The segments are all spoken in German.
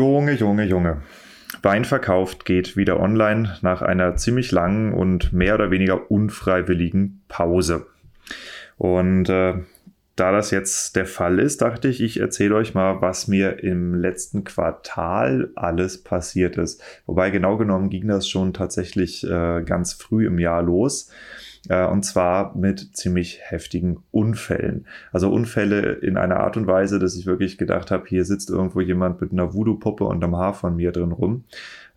Junge, Junge, Junge. Wein verkauft geht wieder online nach einer ziemlich langen und mehr oder weniger unfreiwilligen Pause. Und äh, da das jetzt der Fall ist, dachte ich, ich erzähle euch mal, was mir im letzten Quartal alles passiert ist. Wobei genau genommen ging das schon tatsächlich äh, ganz früh im Jahr los. Äh, und zwar mit ziemlich heftigen Unfällen. Also Unfälle in einer Art und Weise, dass ich wirklich gedacht habe, hier sitzt irgendwo jemand mit einer Voodoo-Puppe unterm Haar von mir drin rum.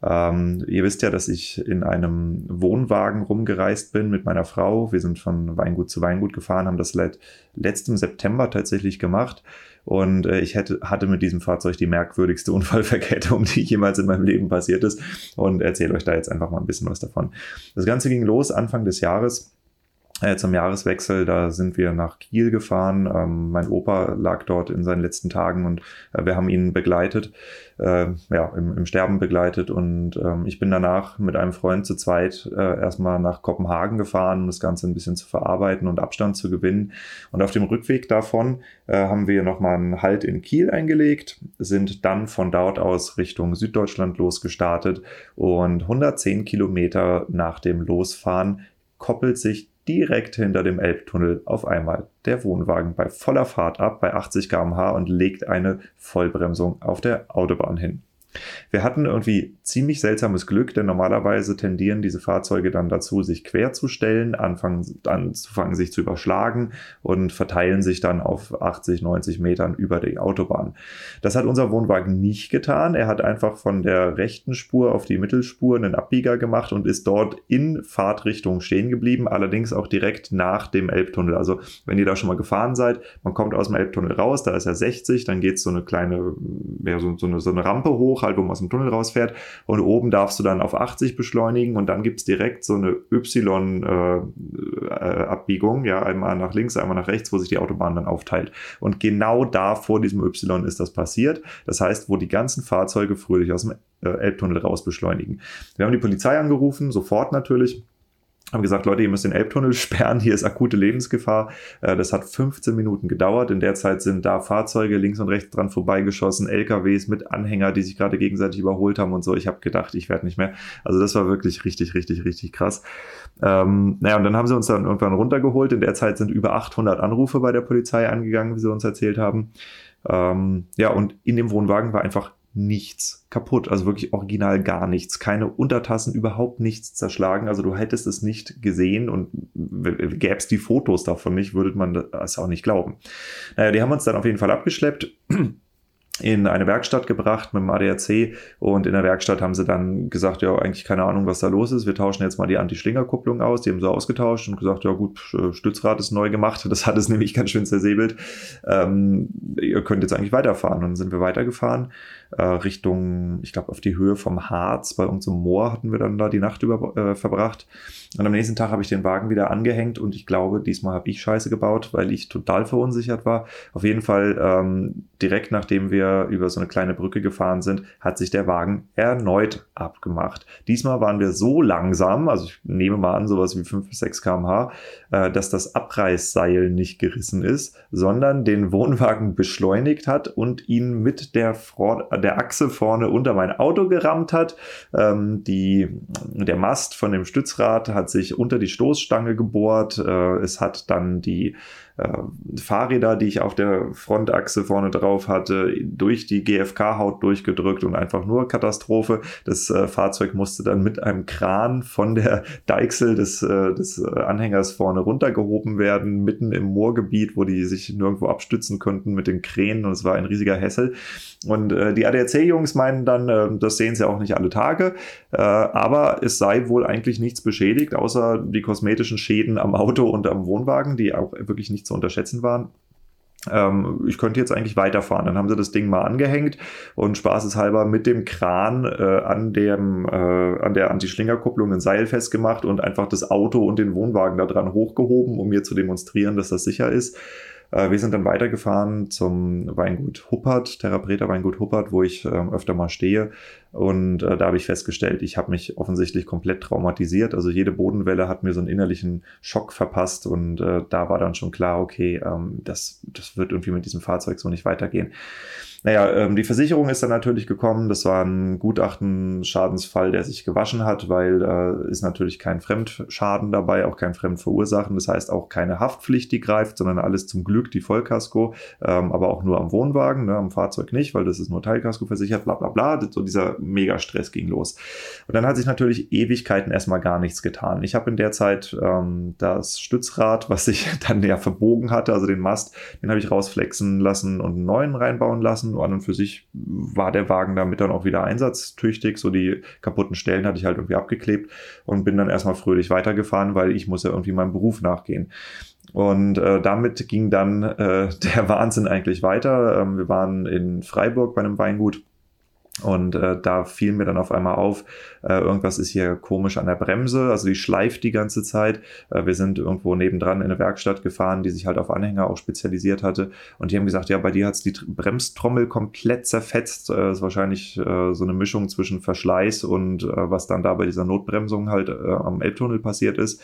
Ähm, ihr wisst ja, dass ich in einem Wohnwagen rumgereist bin mit meiner Frau. Wir sind von Weingut zu Weingut gefahren, haben das seit letztem September tatsächlich gemacht. Und äh, ich hätte, hatte mit diesem Fahrzeug die merkwürdigste Unfallverkettung, die jemals in meinem Leben passiert ist. Und erzähle euch da jetzt einfach mal ein bisschen was davon. Das Ganze ging los Anfang des Jahres äh, zum Jahreswechsel, da sind wir nach Kiel gefahren. Ähm, mein Opa lag dort in seinen letzten Tagen und äh, wir haben ihn begleitet, äh, ja, im, im, Sterben begleitet. Und ähm, ich bin danach mit einem Freund zu zweit äh, erstmal nach Kopenhagen gefahren, um das Ganze ein bisschen zu verarbeiten und Abstand zu gewinnen. Und auf dem Rückweg davon äh, haben wir nochmal einen Halt in Kiel eingelegt, sind dann von dort aus Richtung Süddeutschland losgestartet und 110 Kilometer nach dem Losfahren koppelt sich direkt hinter dem Elbtunnel auf einmal der Wohnwagen bei voller Fahrt ab bei 80 km/h und legt eine Vollbremsung auf der Autobahn hin. Wir hatten irgendwie ziemlich seltsames Glück, denn normalerweise tendieren diese Fahrzeuge dann dazu, sich quer zu stellen, anfangen, anzufangen, sich zu überschlagen und verteilen sich dann auf 80, 90 Metern über die Autobahn. Das hat unser Wohnwagen nicht getan. Er hat einfach von der rechten Spur auf die Mittelspur einen Abbieger gemacht und ist dort in Fahrtrichtung stehen geblieben, allerdings auch direkt nach dem Elbtunnel. Also wenn ihr da schon mal gefahren seid, man kommt aus dem Elbtunnel raus, da ist er 60, dann geht so eine kleine, ja, so, so, eine, so eine Rampe hoch, halt, wo man aus dem Tunnel rausfährt. Und oben darfst du dann auf 80 beschleunigen und dann gibt es direkt so eine Y-Abbiegung, äh, äh, ja, einmal nach links, einmal nach rechts, wo sich die Autobahn dann aufteilt. Und genau da vor diesem Y ist das passiert. Das heißt, wo die ganzen Fahrzeuge fröhlich aus dem äh, Elbtunnel raus beschleunigen. Wir haben die Polizei angerufen, sofort natürlich haben gesagt, Leute, ihr müsst den Elbtunnel sperren, hier ist akute Lebensgefahr. Äh, das hat 15 Minuten gedauert. In der Zeit sind da Fahrzeuge links und rechts dran vorbeigeschossen, LKWs mit Anhänger, die sich gerade gegenseitig überholt haben und so. Ich habe gedacht, ich werde nicht mehr. Also das war wirklich richtig, richtig, richtig krass. Ähm, naja, und dann haben sie uns dann irgendwann runtergeholt. In der Zeit sind über 800 Anrufe bei der Polizei angegangen, wie sie uns erzählt haben. Ähm, ja, und in dem Wohnwagen war einfach nichts kaputt, also wirklich original gar nichts, keine Untertassen, überhaupt nichts zerschlagen. Also du hättest es nicht gesehen und gäbe es die Fotos davon nicht, würde man das auch nicht glauben. Naja, die haben uns dann auf jeden Fall abgeschleppt in eine Werkstatt gebracht mit dem ADAC und in der Werkstatt haben sie dann gesagt, ja, eigentlich keine Ahnung, was da los ist. Wir tauschen jetzt mal die Anti-Schlinger-Kupplung aus. Die haben sie ausgetauscht und gesagt, ja gut, Stützrad ist neu gemacht. Das hat es nämlich ganz schön zersäbelt. Ähm, ihr könnt jetzt eigentlich weiterfahren. Und dann sind wir weitergefahren äh, Richtung, ich glaube, auf die Höhe vom Harz. Bei irgendeinem Moor hatten wir dann da die Nacht über äh, verbracht. Und am nächsten Tag habe ich den Wagen wieder angehängt und ich glaube, diesmal habe ich Scheiße gebaut, weil ich total verunsichert war. Auf jeden Fall ähm, direkt nachdem wir über so eine kleine Brücke gefahren sind, hat sich der Wagen erneut abgemacht. Diesmal waren wir so langsam, also ich nehme mal an, sowas wie 5 bis 6 kmh, äh, dass das Abreißseil nicht gerissen ist, sondern den Wohnwagen beschleunigt hat und ihn mit der, Front, der Achse vorne unter mein Auto gerammt hat. Ähm, die, der Mast von dem Stützrad hat sich unter die Stoßstange gebohrt. Äh, es hat dann die äh, Fahrräder, die ich auf der Frontachse vorne drauf hatte, durch die GFK-Haut durchgedrückt und einfach nur Katastrophe. Das äh, Fahrzeug musste dann mit einem Kran von der Deichsel des, äh, des Anhängers vorne runtergehoben werden, mitten im Moorgebiet, wo die sich nirgendwo abstützen konnten mit den Kränen und es war ein riesiger Hessel. Und äh, die ADAC-Jungs meinen dann, äh, das sehen sie auch nicht alle Tage, äh, aber es sei wohl eigentlich nichts beschädigt, außer die kosmetischen Schäden am Auto und am Wohnwagen, die auch wirklich nicht zu unterschätzen waren ähm, ich könnte jetzt eigentlich weiterfahren. Dann haben sie das Ding mal angehängt und spaßeshalber mit dem Kran äh, an, dem, äh, an der Anti-Schlingerkupplung ein Seil festgemacht und einfach das Auto und den Wohnwagen da dran hochgehoben, um mir zu demonstrieren, dass das sicher ist. Äh, wir sind dann weitergefahren zum Weingut Huppert, Therapeter Weingut Huppert, wo ich ähm, öfter mal stehe. Und äh, da habe ich festgestellt, ich habe mich offensichtlich komplett traumatisiert. Also jede Bodenwelle hat mir so einen innerlichen Schock verpasst und äh, da war dann schon klar, okay, ähm, das, das wird irgendwie mit diesem Fahrzeug so nicht weitergehen. Naja, ähm, die Versicherung ist dann natürlich gekommen. Das war ein Gutachten-Schadensfall, der sich gewaschen hat, weil äh, ist natürlich kein Fremdschaden dabei, auch kein Fremdverursachen. Das heißt auch keine Haftpflicht, die greift, sondern alles zum Glück die Vollkasko, ähm, aber auch nur am Wohnwagen, ne, am Fahrzeug nicht, weil das ist nur Teilkasko versichert, bla bla bla. So dieser Mega-Stress ging los. Und dann hat sich natürlich Ewigkeiten erstmal gar nichts getan. Ich habe in der Zeit ähm, das Stützrad, was sich dann ja verbogen hatte, also den Mast, den habe ich rausflexen lassen und einen neuen reinbauen lassen und an und für sich war der Wagen damit dann auch wieder einsatztüchtig. So die kaputten Stellen hatte ich halt irgendwie abgeklebt und bin dann erstmal fröhlich weitergefahren, weil ich muss ja irgendwie meinem Beruf nachgehen. Und äh, damit ging dann äh, der Wahnsinn eigentlich weiter. Ähm, wir waren in Freiburg bei einem Weingut und äh, da fiel mir dann auf einmal auf, äh, irgendwas ist hier komisch an der Bremse, also die schleift die ganze Zeit. Äh, wir sind irgendwo nebendran in eine Werkstatt gefahren, die sich halt auf Anhänger auch spezialisiert hatte. Und die haben gesagt, ja, bei dir hat's die Bremstrommel komplett zerfetzt. Äh, ist wahrscheinlich äh, so eine Mischung zwischen Verschleiß und äh, was dann da bei dieser Notbremsung halt äh, am Elbtunnel passiert ist.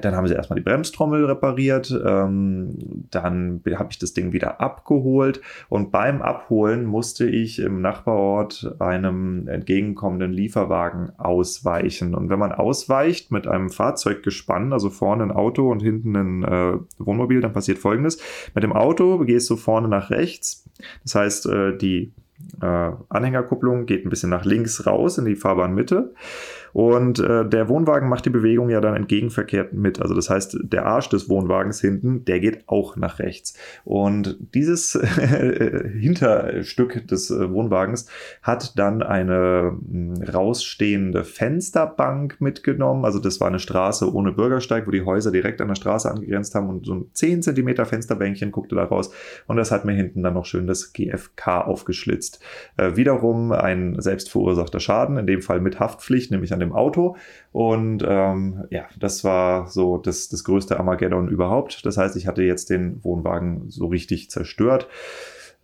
Dann haben sie erstmal die Bremstrommel repariert, ähm, dann habe ich das Ding wieder abgeholt und beim Abholen musste ich im Nachbarort einem entgegenkommenden Lieferwagen ausweichen. Und wenn man ausweicht mit einem Fahrzeuggespann, also vorne ein Auto und hinten ein äh, Wohnmobil, dann passiert folgendes. Mit dem Auto gehst du vorne nach rechts. Das heißt, äh, die äh, Anhängerkupplung geht ein bisschen nach links raus in die Fahrbahnmitte. Und äh, der Wohnwagen macht die Bewegung ja dann entgegenverkehrt mit. Also das heißt, der Arsch des Wohnwagens hinten, der geht auch nach rechts. Und dieses Hinterstück des äh, Wohnwagens hat dann eine hm, rausstehende Fensterbank mitgenommen. Also das war eine Straße ohne Bürgersteig, wo die Häuser direkt an der Straße angegrenzt haben und so ein 10 cm Fensterbänkchen guckte da raus. Und das hat mir hinten dann noch schön das GFK aufgeschlitzt. Äh, wiederum ein selbstverursachter Schaden, in dem Fall mit Haftpflicht, nämlich an an dem Auto. Und ähm, ja, das war so das, das größte Armageddon überhaupt. Das heißt, ich hatte jetzt den Wohnwagen so richtig zerstört.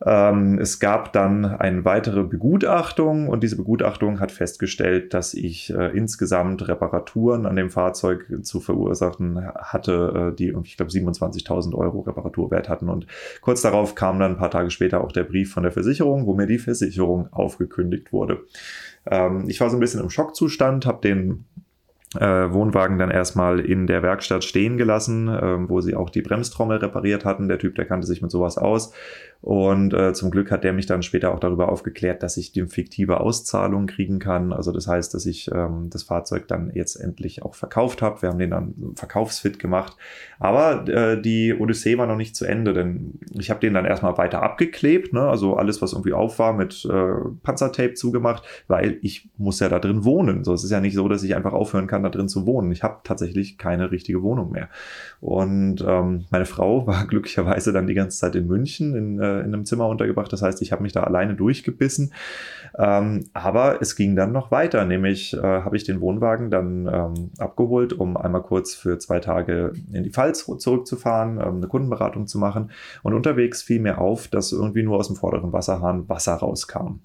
Ähm, es gab dann eine weitere Begutachtung und diese Begutachtung hat festgestellt, dass ich äh, insgesamt Reparaturen an dem Fahrzeug zu verursachen hatte, äh, die, ich glaube, 27.000 Euro Reparaturwert hatten. Und kurz darauf kam dann ein paar Tage später auch der Brief von der Versicherung, wo mir die Versicherung aufgekündigt wurde. Ähm, ich war so ein bisschen im Schockzustand, habe den äh, Wohnwagen dann erstmal in der Werkstatt stehen gelassen, äh, wo sie auch die Bremstrommel repariert hatten. Der Typ, der kannte sich mit sowas aus. Und äh, zum Glück hat der mich dann später auch darüber aufgeklärt, dass ich die fiktive Auszahlung kriegen kann. Also das heißt, dass ich ähm, das Fahrzeug dann jetzt endlich auch verkauft habe. Wir haben den dann verkaufsfit gemacht. Aber äh, die Odyssee war noch nicht zu Ende, denn ich habe den dann erstmal weiter abgeklebt. Ne? Also alles, was irgendwie auf war, mit äh, Panzertape zugemacht, weil ich muss ja da drin wohnen. So, es ist ja nicht so, dass ich einfach aufhören kann, da drin zu wohnen. Ich habe tatsächlich keine richtige Wohnung mehr. Und ähm, meine Frau war glücklicherweise dann die ganze Zeit in München in äh, in einem Zimmer untergebracht. Das heißt, ich habe mich da alleine durchgebissen. Ähm, aber es ging dann noch weiter, nämlich äh, habe ich den Wohnwagen dann ähm, abgeholt, um einmal kurz für zwei Tage in die Pfalz zurückzufahren, ähm, eine Kundenberatung zu machen. Und unterwegs fiel mir auf, dass irgendwie nur aus dem vorderen Wasserhahn Wasser rauskam.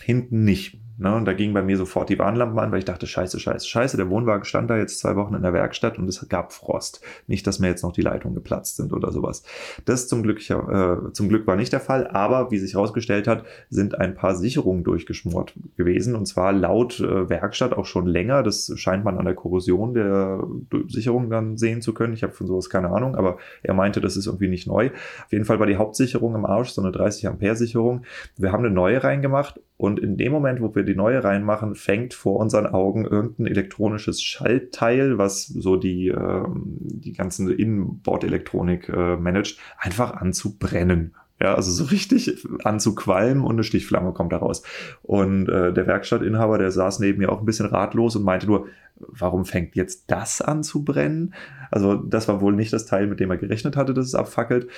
Hinten nicht. Ne? Und da ging bei mir sofort die Warnlampen an, weil ich dachte, scheiße, scheiße, scheiße, der Wohnwagen stand da jetzt zwei Wochen in der Werkstatt und es gab Frost. Nicht, dass mir jetzt noch die Leitungen geplatzt sind oder sowas. Das zum Glück, äh, zum Glück war nicht der Fall, aber wie sich herausgestellt hat, sind ein paar Sicherungen durchgeschmort gewesen und zwar laut äh, Werkstatt auch schon länger. Das scheint man an der Korrosion der Sicherung dann sehen zu können. Ich habe von sowas keine Ahnung, aber er meinte, das ist irgendwie nicht neu. Auf jeden Fall war die Hauptsicherung im Arsch, so eine 30 Ampere Sicherung. Wir haben eine neue reingemacht und in dem Moment, wo wir die neue reinmachen, fängt vor unseren Augen irgendein elektronisches Schaltteil, was so die, äh, die ganzen Innenbordelektronik äh, managt, einfach an zu brennen. Ja, also so richtig anzuqualmen und eine Stichflamme kommt da raus. Und äh, der Werkstattinhaber, der saß neben mir auch ein bisschen ratlos und meinte nur, warum fängt jetzt das an zu brennen? Also das war wohl nicht das Teil, mit dem er gerechnet hatte, dass es abfackelt.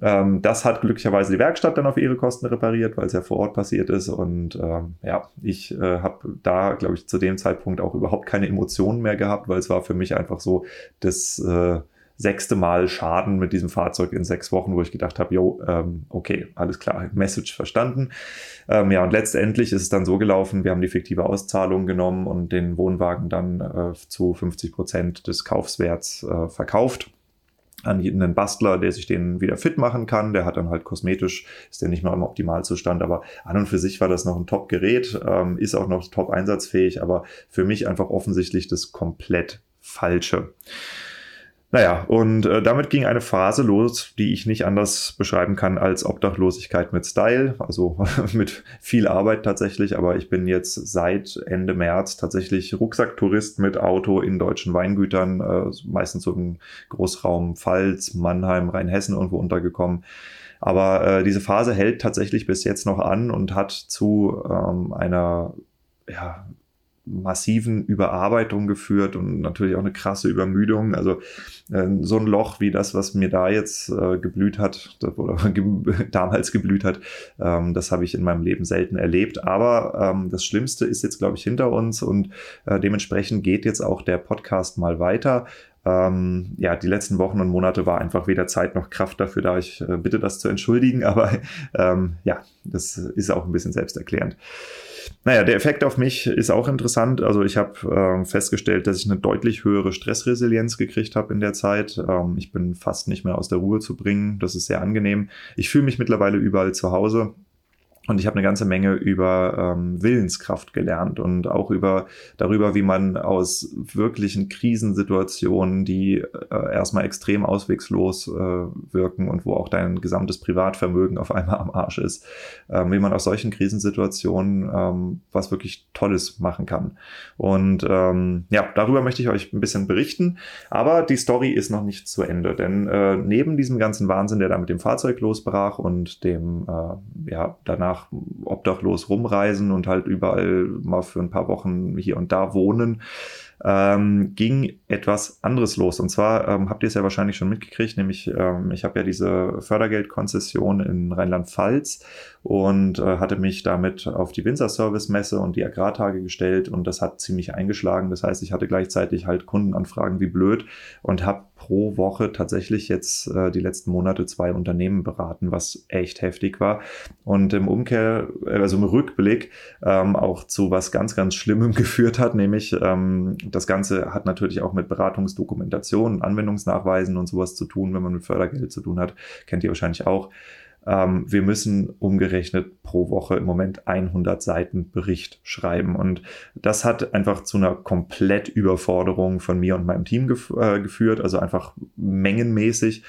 Ähm, das hat glücklicherweise die Werkstatt dann auf ihre Kosten repariert, weil es ja vor Ort passiert ist. Und ähm, ja, ich äh, habe da, glaube ich, zu dem Zeitpunkt auch überhaupt keine Emotionen mehr gehabt, weil es war für mich einfach so, das... Äh, sechste Mal Schaden mit diesem Fahrzeug in sechs Wochen, wo ich gedacht habe, jo, ähm, okay, alles klar, Message verstanden. Ähm, ja, und letztendlich ist es dann so gelaufen, wir haben die fiktive Auszahlung genommen und den Wohnwagen dann äh, zu 50 Prozent des Kaufswerts äh, verkauft an einen Bastler, der sich den wieder fit machen kann. Der hat dann halt kosmetisch, ist der nicht mehr im Optimalzustand, aber an und für sich war das noch ein Top-Gerät, ähm, ist auch noch top einsatzfähig, aber für mich einfach offensichtlich das komplett Falsche. Naja, und äh, damit ging eine Phase los, die ich nicht anders beschreiben kann als Obdachlosigkeit mit Style, also mit viel Arbeit tatsächlich, aber ich bin jetzt seit Ende März tatsächlich Rucksacktourist mit Auto in deutschen Weingütern, äh, meistens so im Großraum Pfalz, Mannheim, Rheinhessen irgendwo untergekommen. Aber äh, diese Phase hält tatsächlich bis jetzt noch an und hat zu ähm, einer ja, massiven Überarbeitung geführt und natürlich auch eine krasse Übermüdung. Also äh, so ein Loch wie das, was mir da jetzt äh, geblüht hat oder ge damals geblüht hat, ähm, das habe ich in meinem Leben selten erlebt. Aber ähm, das Schlimmste ist jetzt, glaube ich, hinter uns und äh, dementsprechend geht jetzt auch der Podcast mal weiter. Ähm, ja, die letzten Wochen und Monate war einfach weder Zeit noch Kraft dafür da. Ich äh, bitte das zu entschuldigen, aber ähm, ja, das ist auch ein bisschen selbsterklärend. Naja, der Effekt auf mich ist auch interessant. Also ich habe äh, festgestellt, dass ich eine deutlich höhere Stressresilienz gekriegt habe in der Zeit. Ähm, ich bin fast nicht mehr aus der Ruhe zu bringen. Das ist sehr angenehm. Ich fühle mich mittlerweile überall zu Hause. Und ich habe eine ganze Menge über ähm, Willenskraft gelernt und auch über darüber, wie man aus wirklichen Krisensituationen, die äh, erstmal extrem auswegslos äh, wirken und wo auch dein gesamtes Privatvermögen auf einmal am Arsch ist, äh, wie man aus solchen Krisensituationen ähm, was wirklich Tolles machen kann. Und ähm, ja, darüber möchte ich euch ein bisschen berichten. Aber die Story ist noch nicht zu Ende, denn äh, neben diesem ganzen Wahnsinn, der da mit dem Fahrzeug losbrach und dem äh, ja danach einfach obdachlos rumreisen und halt überall mal für ein paar Wochen hier und da wohnen, ähm, ging etwas anderes los. Und zwar ähm, habt ihr es ja wahrscheinlich schon mitgekriegt, nämlich ähm, ich habe ja diese Fördergeldkonzession in Rheinland-Pfalz und äh, hatte mich damit auf die Winzer-Service-Messe und die Agrartage gestellt und das hat ziemlich eingeschlagen. Das heißt, ich hatte gleichzeitig halt Kundenanfragen wie blöd und habe pro Woche tatsächlich jetzt äh, die letzten Monate zwei Unternehmen beraten, was echt heftig war. Und im Umkehr, äh, also im Rückblick, ähm, auch zu was ganz, ganz Schlimmem geführt hat, nämlich ähm, das Ganze hat natürlich auch mit Beratungsdokumentation, Anwendungsnachweisen und sowas zu tun, wenn man mit Fördergeld zu tun hat. Kennt ihr wahrscheinlich auch. Ähm, wir müssen umgerechnet pro Woche im Moment 100 Seiten Bericht schreiben. Und das hat einfach zu einer Komplettüberforderung von mir und meinem Team gef äh, geführt, also einfach mengenmäßig.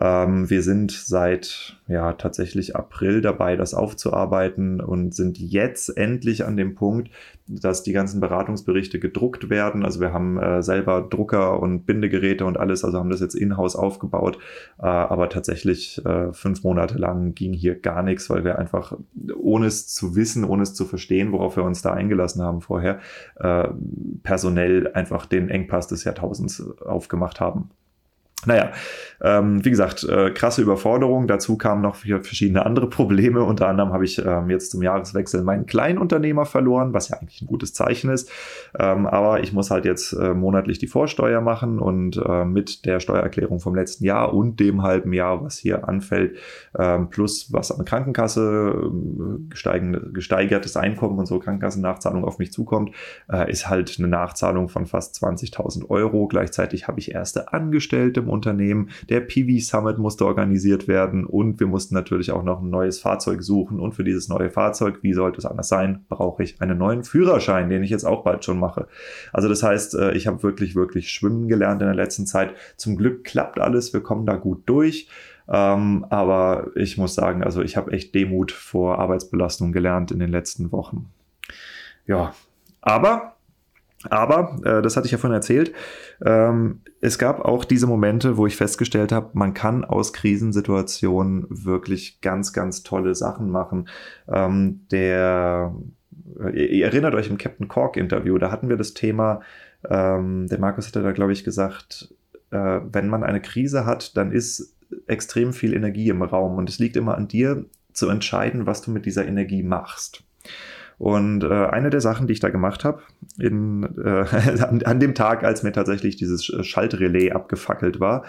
Ähm, wir sind seit ja tatsächlich April dabei, das aufzuarbeiten und sind jetzt endlich an dem Punkt, dass die ganzen Beratungsberichte gedruckt werden. Also wir haben äh, selber Drucker und Bindegeräte und alles, also haben das jetzt in-house aufgebaut. Äh, aber tatsächlich äh, fünf Monate lang ging hier gar nichts, weil wir einfach, ohne es zu wissen, ohne es zu verstehen, worauf wir uns da eingelassen haben vorher, äh, personell einfach den Engpass des Jahrtausends aufgemacht haben. Naja, ähm, wie gesagt, äh, krasse Überforderung. Dazu kamen noch verschiedene andere Probleme. Unter anderem habe ich ähm, jetzt zum Jahreswechsel meinen Kleinunternehmer verloren, was ja eigentlich ein gutes Zeichen ist. Ähm, aber ich muss halt jetzt äh, monatlich die Vorsteuer machen und äh, mit der Steuererklärung vom letzten Jahr und dem halben Jahr, was hier anfällt, ähm, plus was an Krankenkasse, äh, gesteigertes Einkommen und so Krankenkassennachzahlung auf mich zukommt, äh, ist halt eine Nachzahlung von fast 20.000 Euro. Gleichzeitig habe ich erste Angestellte im Unternehmen. Der PV Summit musste organisiert werden und wir mussten natürlich auch noch ein neues Fahrzeug suchen. Und für dieses neue Fahrzeug, wie sollte es anders sein, brauche ich einen neuen Führerschein, den ich jetzt auch bald schon mache. Also das heißt, äh, ich habe wirklich, wirklich schwimmen gelernt in der letzten Zeit. Zum Glück klappt alles, wir kommen da gut durch. Ähm, aber ich muss sagen, also ich habe echt Demut vor Arbeitsbelastung gelernt in den letzten Wochen. Ja, aber aber, äh, das hatte ich ja vorhin erzählt, ähm, es gab auch diese Momente, wo ich festgestellt habe, man kann aus Krisensituationen wirklich ganz, ganz tolle Sachen machen. Ähm, der, ihr, ihr erinnert euch im Captain Cork Interview, da hatten wir das Thema, ähm, der Markus hatte da, glaube ich, gesagt, äh, wenn man eine Krise hat, dann ist extrem viel Energie im Raum und es liegt immer an dir zu entscheiden, was du mit dieser Energie machst. Und äh, eine der Sachen, die ich da gemacht habe, äh, an, an, dem Tag, als mir tatsächlich dieses Schaltrelais abgefackelt war,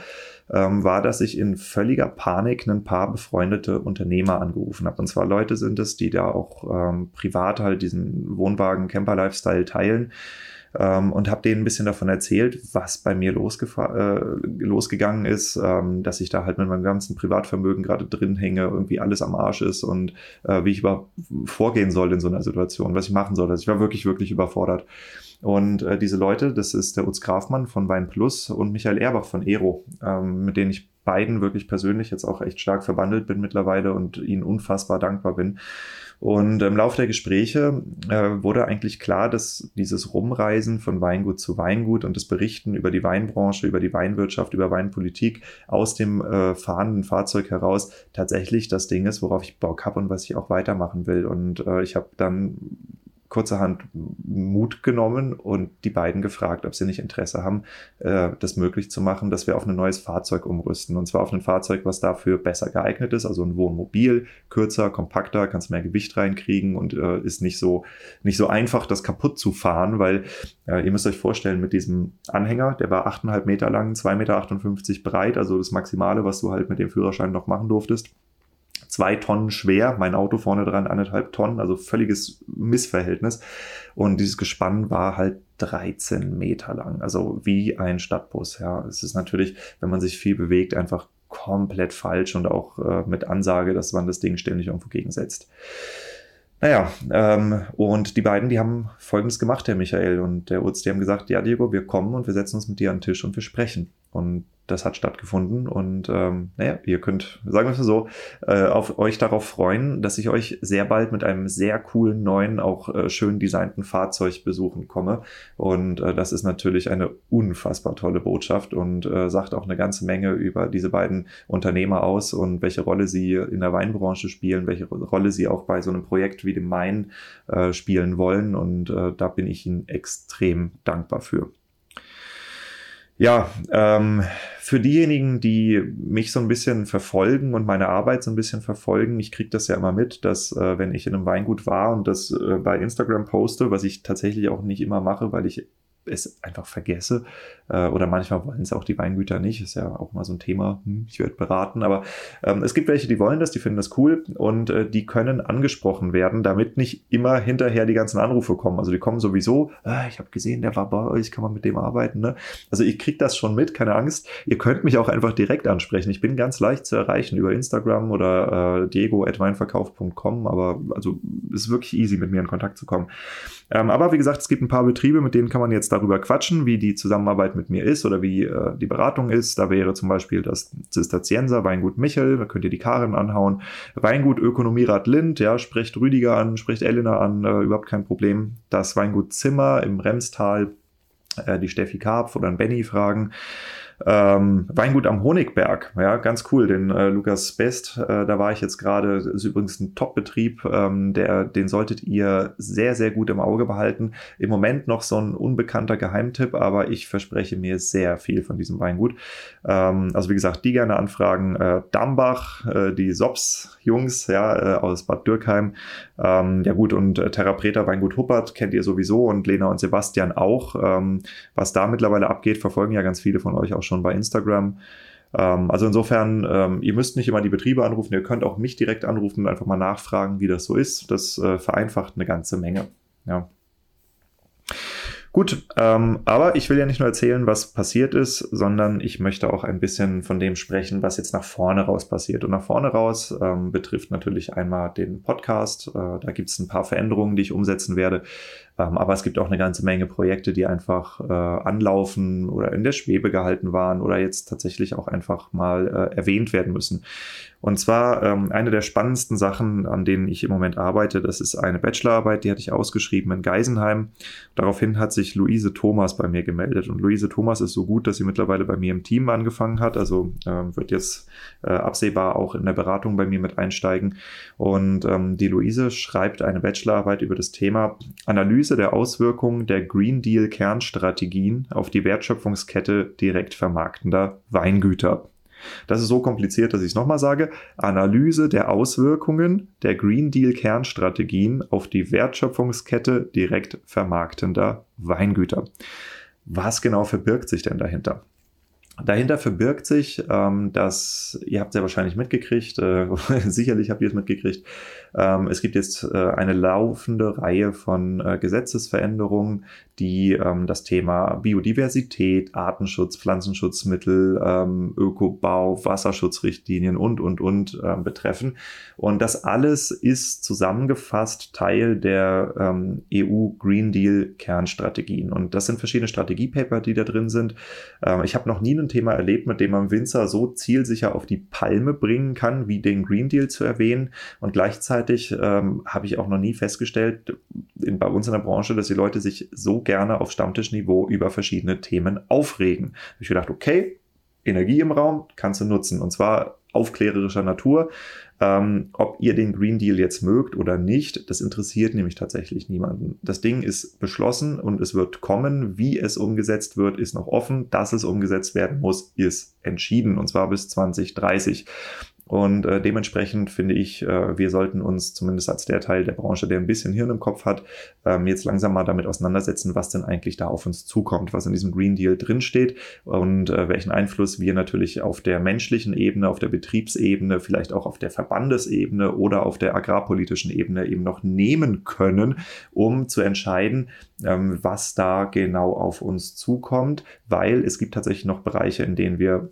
ähm, war, dass ich in völliger Panik ein paar befreundete Unternehmer angerufen habe. Und zwar Leute sind es, die da auch ähm, privat halt diesen Wohnwagen-Camper-Lifestyle teilen ähm, und habe denen ein bisschen davon erzählt, was bei mir äh, losgegangen ist, ähm, dass ich da halt mit meinem ganzen Privatvermögen gerade drin hänge, irgendwie alles am Arsch ist und äh, wie ich überhaupt vorgehen soll in so einer Situation, was ich machen soll. Also ich war wirklich, wirklich überfordert. Und äh, diese Leute, das ist der Utz Grafmann von Wein Plus und Michael Erbach von Ero, ähm, mit denen ich beiden wirklich persönlich jetzt auch echt stark verbandelt bin mittlerweile und ihnen unfassbar dankbar bin. Und im Laufe der Gespräche äh, wurde eigentlich klar, dass dieses Rumreisen von Weingut zu Weingut und das Berichten über die Weinbranche, über die Weinwirtschaft, über Weinpolitik aus dem äh, fahrenden Fahrzeug heraus tatsächlich das Ding ist, worauf ich Bock habe und was ich auch weitermachen will. Und äh, ich habe dann kurzerhand Mut genommen und die beiden gefragt, ob sie nicht Interesse haben, äh, das möglich zu machen, dass wir auf ein neues Fahrzeug umrüsten. Und zwar auf ein Fahrzeug, was dafür besser geeignet ist, also ein Wohnmobil, kürzer, kompakter, kannst mehr Gewicht reinkriegen und äh, ist nicht so, nicht so einfach, das kaputt zu fahren, weil äh, ihr müsst euch vorstellen, mit diesem Anhänger, der war 8,5 Meter lang, 2,58 Meter breit, also das Maximale, was du halt mit dem Führerschein noch machen durftest zwei Tonnen schwer, mein Auto vorne dran anderthalb Tonnen, also völliges Missverhältnis. Und dieses Gespann war halt 13 Meter lang, also wie ein Stadtbus. Ja, es ist natürlich, wenn man sich viel bewegt, einfach komplett falsch und auch äh, mit Ansage, dass man das Ding ständig irgendwo gegensetzt. Naja, ähm, und die beiden, die haben Folgendes gemacht, der Michael und der Utz, die haben gesagt, ja Diego, wir kommen und wir setzen uns mit dir an den Tisch und wir sprechen. Und das hat stattgefunden und ähm, naja, ihr könnt, sagen wir es so, äh, auf euch darauf freuen, dass ich euch sehr bald mit einem sehr coolen, neuen, auch äh, schön designten Fahrzeug besuchen komme. Und äh, das ist natürlich eine unfassbar tolle Botschaft und äh, sagt auch eine ganze Menge über diese beiden Unternehmer aus und welche Rolle sie in der Weinbranche spielen, welche Rolle sie auch bei so einem Projekt wie dem Main äh, spielen wollen. Und äh, da bin ich ihnen extrem dankbar für. Ja, ähm, für diejenigen, die mich so ein bisschen verfolgen und meine Arbeit so ein bisschen verfolgen, ich kriege das ja immer mit, dass äh, wenn ich in einem Weingut war und das äh, bei Instagram poste, was ich tatsächlich auch nicht immer mache, weil ich es einfach vergesse. Äh, oder manchmal wollen es auch die Weingüter nicht. Ist ja auch mal so ein Thema. Hm, ich werde beraten. Aber ähm, es gibt welche, die wollen das, die finden das cool und äh, die können angesprochen werden, damit nicht immer hinterher die ganzen Anrufe kommen. Also die kommen sowieso, ah, ich habe gesehen, der war bei euch, kann man mit dem arbeiten. Ne? Also ich kriege das schon mit, keine Angst. Ihr könnt mich auch einfach direkt ansprechen. Ich bin ganz leicht zu erreichen über Instagram oder äh, diego.weinverkauf.com, aber also ist wirklich easy, mit mir in Kontakt zu kommen. Ähm, aber wie gesagt, es gibt ein paar Betriebe, mit denen kann man jetzt darüber quatschen, wie die Zusammenarbeit mit mir ist oder wie äh, die Beratung ist. Da wäre zum Beispiel das Zisterzienser Weingut Michel, da könnt ihr die Karin anhauen. Weingut Ökonomierat Lind, ja, spricht Rüdiger an, spricht Elena an, äh, überhaupt kein Problem. Das Weingut Zimmer im Remstal, äh, die Steffi Karpf oder ein Benny fragen. Ähm, Weingut am Honigberg, ja, ganz cool, den äh, Lukas Best, äh, da war ich jetzt gerade, ist übrigens ein Top-Betrieb, ähm, den solltet ihr sehr, sehr gut im Auge behalten. Im Moment noch so ein unbekannter Geheimtipp, aber ich verspreche mir sehr viel von diesem Weingut. Ähm, also wie gesagt, die gerne anfragen. Äh, Dambach, äh, die Sops-Jungs, ja, äh, aus Bad Dürkheim. Ähm, ja gut, und äh, Therapreta Weingut Huppert kennt ihr sowieso und Lena und Sebastian auch. Ähm, was da mittlerweile abgeht, verfolgen ja ganz viele von euch auch schon bei Instagram. Ähm, also insofern, ähm, ihr müsst nicht immer die Betriebe anrufen, ihr könnt auch mich direkt anrufen und einfach mal nachfragen, wie das so ist. Das äh, vereinfacht eine ganze Menge. Ja. Gut, ähm, aber ich will ja nicht nur erzählen, was passiert ist, sondern ich möchte auch ein bisschen von dem sprechen, was jetzt nach vorne raus passiert. Und nach vorne raus betrifft natürlich einmal den Podcast. Äh, da gibt es ein paar Veränderungen, die ich umsetzen werde. Ähm, aber es gibt auch eine ganze Menge Projekte, die einfach äh, anlaufen oder in der Schwebe gehalten waren oder jetzt tatsächlich auch einfach mal äh, erwähnt werden müssen. Und zwar ähm, eine der spannendsten Sachen, an denen ich im Moment arbeite, das ist eine Bachelorarbeit, die hatte ich ausgeschrieben in Geisenheim. Daraufhin hat sich Luise Thomas bei mir gemeldet. Und Luise Thomas ist so gut, dass sie mittlerweile bei mir im Team angefangen hat. Also ähm, wird jetzt äh, absehbar auch in der Beratung bei mir mit einsteigen. Und die Luise schreibt eine Bachelorarbeit über das Thema Analyse Analyse der Auswirkungen der Green Deal Kernstrategien auf die Wertschöpfungskette direkt vermarktender Weingüter. Das ist so kompliziert, dass ich es nochmal sage. Analyse der Auswirkungen der Green Deal Kernstrategien auf die Wertschöpfungskette direkt vermarktender Weingüter. Was genau verbirgt sich denn dahinter? Dahinter verbirgt sich, ähm, dass, ihr habt es ja wahrscheinlich mitgekriegt, äh, sicherlich habt ihr es mitgekriegt, ähm, es gibt jetzt äh, eine laufende Reihe von äh, Gesetzesveränderungen, die ähm, das Thema Biodiversität, Artenschutz, Pflanzenschutzmittel, ähm, Ökobau, Wasserschutzrichtlinien und, und, und ähm, betreffen. Und das alles ist zusammengefasst Teil der ähm, EU Green Deal Kernstrategien. Und das sind verschiedene Strategiepaper, die da drin sind. Ähm, ich habe noch nie ein Thema erlebt, mit dem man Winzer so zielsicher auf die Palme bringen kann, wie den Green Deal zu erwähnen. Und gleichzeitig ähm, habe ich auch noch nie festgestellt, in, bei uns in der Branche, dass die Leute sich so gerne auf Stammtischniveau über verschiedene Themen aufregen. Da habe ich gedacht, okay, Energie im Raum kannst du nutzen und zwar aufklärerischer Natur. Ähm, ob ihr den Green Deal jetzt mögt oder nicht, das interessiert nämlich tatsächlich niemanden. Das Ding ist beschlossen und es wird kommen. Wie es umgesetzt wird, ist noch offen. Dass es umgesetzt werden muss, ist entschieden und zwar bis 2030. Und äh, dementsprechend finde ich, äh, wir sollten uns zumindest als der Teil der Branche, der ein bisschen Hirn im Kopf hat, ähm, jetzt langsam mal damit auseinandersetzen, was denn eigentlich da auf uns zukommt, was in diesem Green Deal drinsteht und äh, welchen Einfluss wir natürlich auf der menschlichen Ebene, auf der Betriebsebene, vielleicht auch auf der Verbandesebene oder auf der agrarpolitischen Ebene eben noch nehmen können, um zu entscheiden, ähm, was da genau auf uns zukommt, weil es gibt tatsächlich noch Bereiche, in denen wir